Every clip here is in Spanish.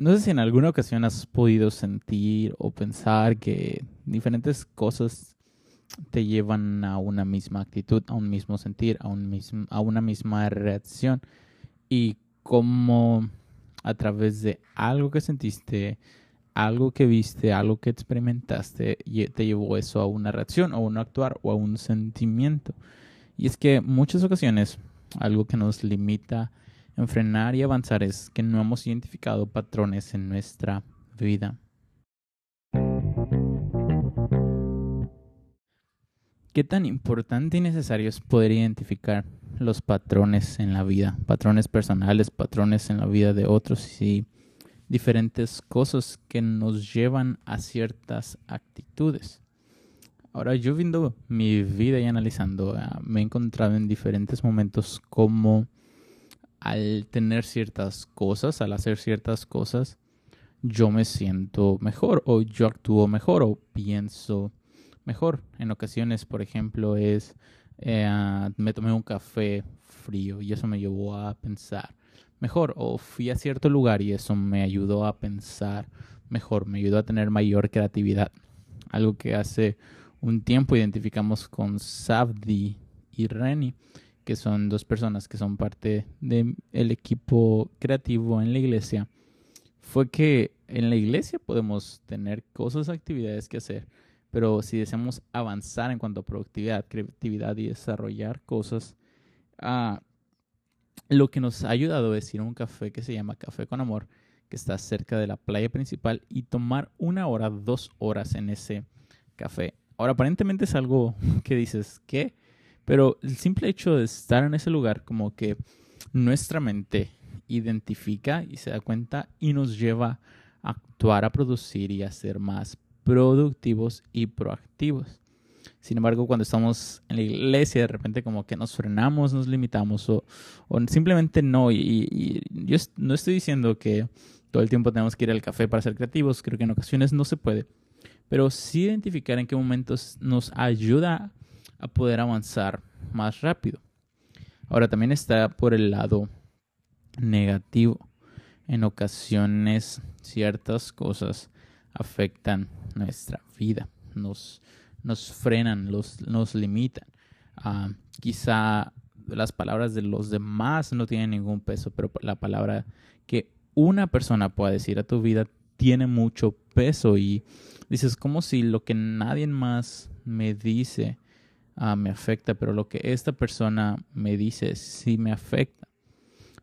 no sé si en alguna ocasión has podido sentir o pensar que diferentes cosas te llevan a una misma actitud, a un mismo sentir, a, un mismo, a una misma reacción. Y cómo a través de algo que sentiste, algo que viste, algo que experimentaste, te llevó eso a una reacción, o a un actuar, o a un sentimiento. Y es que muchas ocasiones algo que nos limita frenar y avanzar es que no hemos identificado patrones en nuestra vida. ¿Qué tan importante y necesario es poder identificar los patrones en la vida? Patrones personales, patrones en la vida de otros y diferentes cosas que nos llevan a ciertas actitudes. Ahora, yo viendo mi vida y analizando, ah, me he encontrado en diferentes momentos como al tener ciertas cosas, al hacer ciertas cosas, yo me siento mejor o yo actúo mejor o pienso mejor. En ocasiones, por ejemplo, es eh, me tomé un café frío y eso me llevó a pensar mejor o fui a cierto lugar y eso me ayudó a pensar mejor, me ayudó a tener mayor creatividad. Algo que hace un tiempo identificamos con Sabdi y Reni, que son dos personas que son parte del equipo creativo en la iglesia, fue que en la iglesia podemos tener cosas, actividades que hacer, pero si deseamos avanzar en cuanto a productividad, creatividad y desarrollar cosas, ah, lo que nos ha ayudado es ir a un café que se llama Café con Amor, que está cerca de la playa principal, y tomar una hora, dos horas en ese café. Ahora, aparentemente es algo que dices, ¿qué? Pero el simple hecho de estar en ese lugar, como que nuestra mente identifica y se da cuenta y nos lleva a actuar, a producir y a ser más productivos y proactivos. Sin embargo, cuando estamos en la iglesia, de repente como que nos frenamos, nos limitamos o, simplemente no. Y, yo no estoy diciendo que todo el tiempo tenemos que ir al café para ser creativos, creo que en ocasiones no se puede. Pero sí identificar en qué momentos nos ayuda a poder avanzar más rápido. Ahora también está por el lado negativo. En ocasiones ciertas cosas afectan nuestra vida, nos, nos frenan, los, nos limitan. Ah, quizá las palabras de los demás no tienen ningún peso, pero la palabra que una persona pueda decir a tu vida tiene mucho peso y dices como si lo que nadie más me dice ah, me afecta, pero lo que esta persona me dice sí me afecta.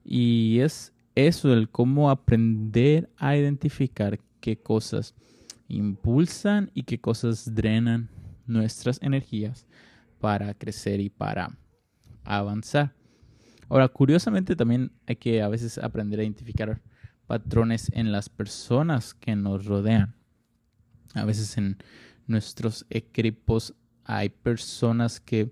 Y es eso, el cómo aprender a identificar qué cosas impulsan y qué cosas drenan nuestras energías para crecer y para avanzar. Ahora, curiosamente también hay que a veces aprender a identificar patrones en las personas que nos rodean. A veces en nuestros equipos hay personas que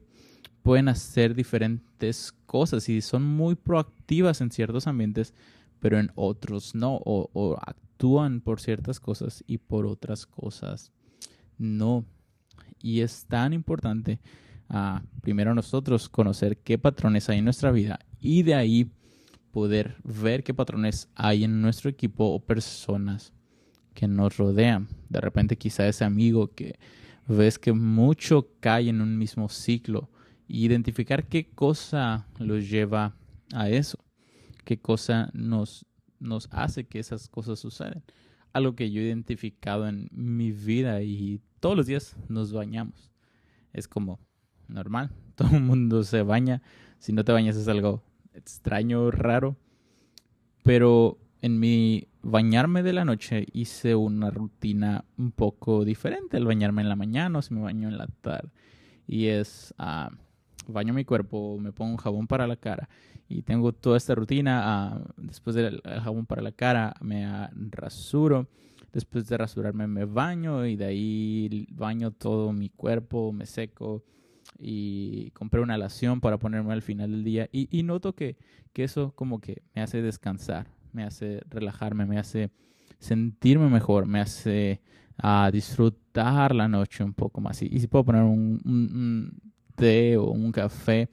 pueden hacer diferentes cosas y son muy proactivas en ciertos ambientes, pero en otros no, o, actúan por ciertas cosas y por otras cosas no. Y es tan importante, uh, primero nosotros, conocer qué patrones hay en nuestra vida y de ahí poder ver qué patrones hay en nuestro equipo o personas que nos rodean. De repente quizá ese amigo que ves que mucho cae en un mismo ciclo. Identificar qué cosa los lleva a eso, qué cosa nos nos hace que esas cosas sucedan. Algo que yo he identificado en mi vida y todos los días nos bañamos. Es como normal, todo el mundo se baña. Si no te bañas es algo extraño, raro. Pero en mi bañarme de la noche hice una rutina un poco diferente al bañarme en la mañana o si me baño en la tarde. Y es, uh, baño mi cuerpo, me pongo un jabón para la cara y tengo toda esta rutina. Ah, después del jabón para la cara, me rasuro. Después de rasurarme, me baño y de ahí baño todo mi cuerpo, me seco y compré una lación para ponerme al final del día. Y, noto que, que eso como que me hace descansar, me hace relajarme, me hace sentirme mejor, me hace ah, disfrutar la noche un poco más. Y, si puedo poner un, té o un café,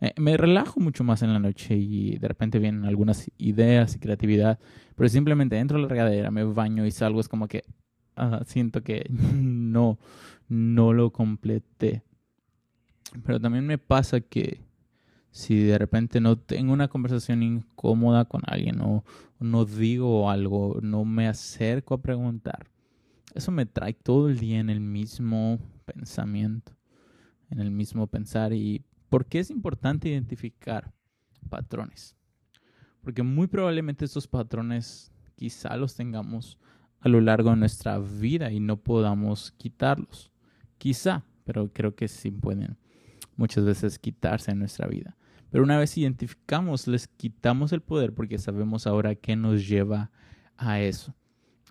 eh, me relajo mucho más en la noche y de repente vienen algunas ideas y creatividad, pero simplemente entro a la regadera, me baño y salgo, es como que ah, siento que no, no lo completé. Pero también me pasa que si de repente no tengo una conversación incómoda con alguien o no digo algo, no me acerco a preguntar, eso me trae todo el día en el mismo pensamiento, en el mismo pensar. ¿Y por qué es importante identificar patrones? Porque muy probablemente estos patrones quizá los tengamos a lo largo de nuestra vida y no podamos quitarlos. Quizá, pero creo que sí pueden muchas veces quitarse en nuestra vida. Pero una vez identificamos, les quitamos el poder porque sabemos ahora qué nos lleva a eso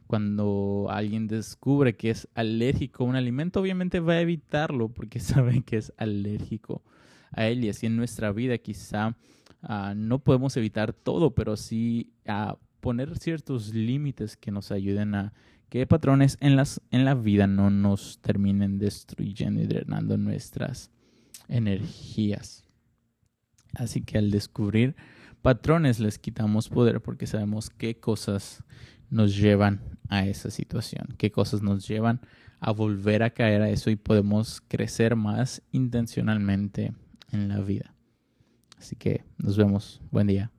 cuando alguien descubre que es alérgico a un alimento, obviamente va a evitarlo porque sabe que es alérgico a él. Y así en nuestra vida quizá ah, no podemos evitar todo, pero sí a poner ciertos límites que nos ayuden a que patrones en, las, en la vida no nos terminen destruyendo y drenando nuestras energías. Así que al descubrir patrones les quitamos poder porque sabemos qué cosas nos llevan a esa situación, qué cosas nos llevan a volver a caer a eso y podemos crecer más intencionalmente en la vida. Así que nos vemos. Buen día.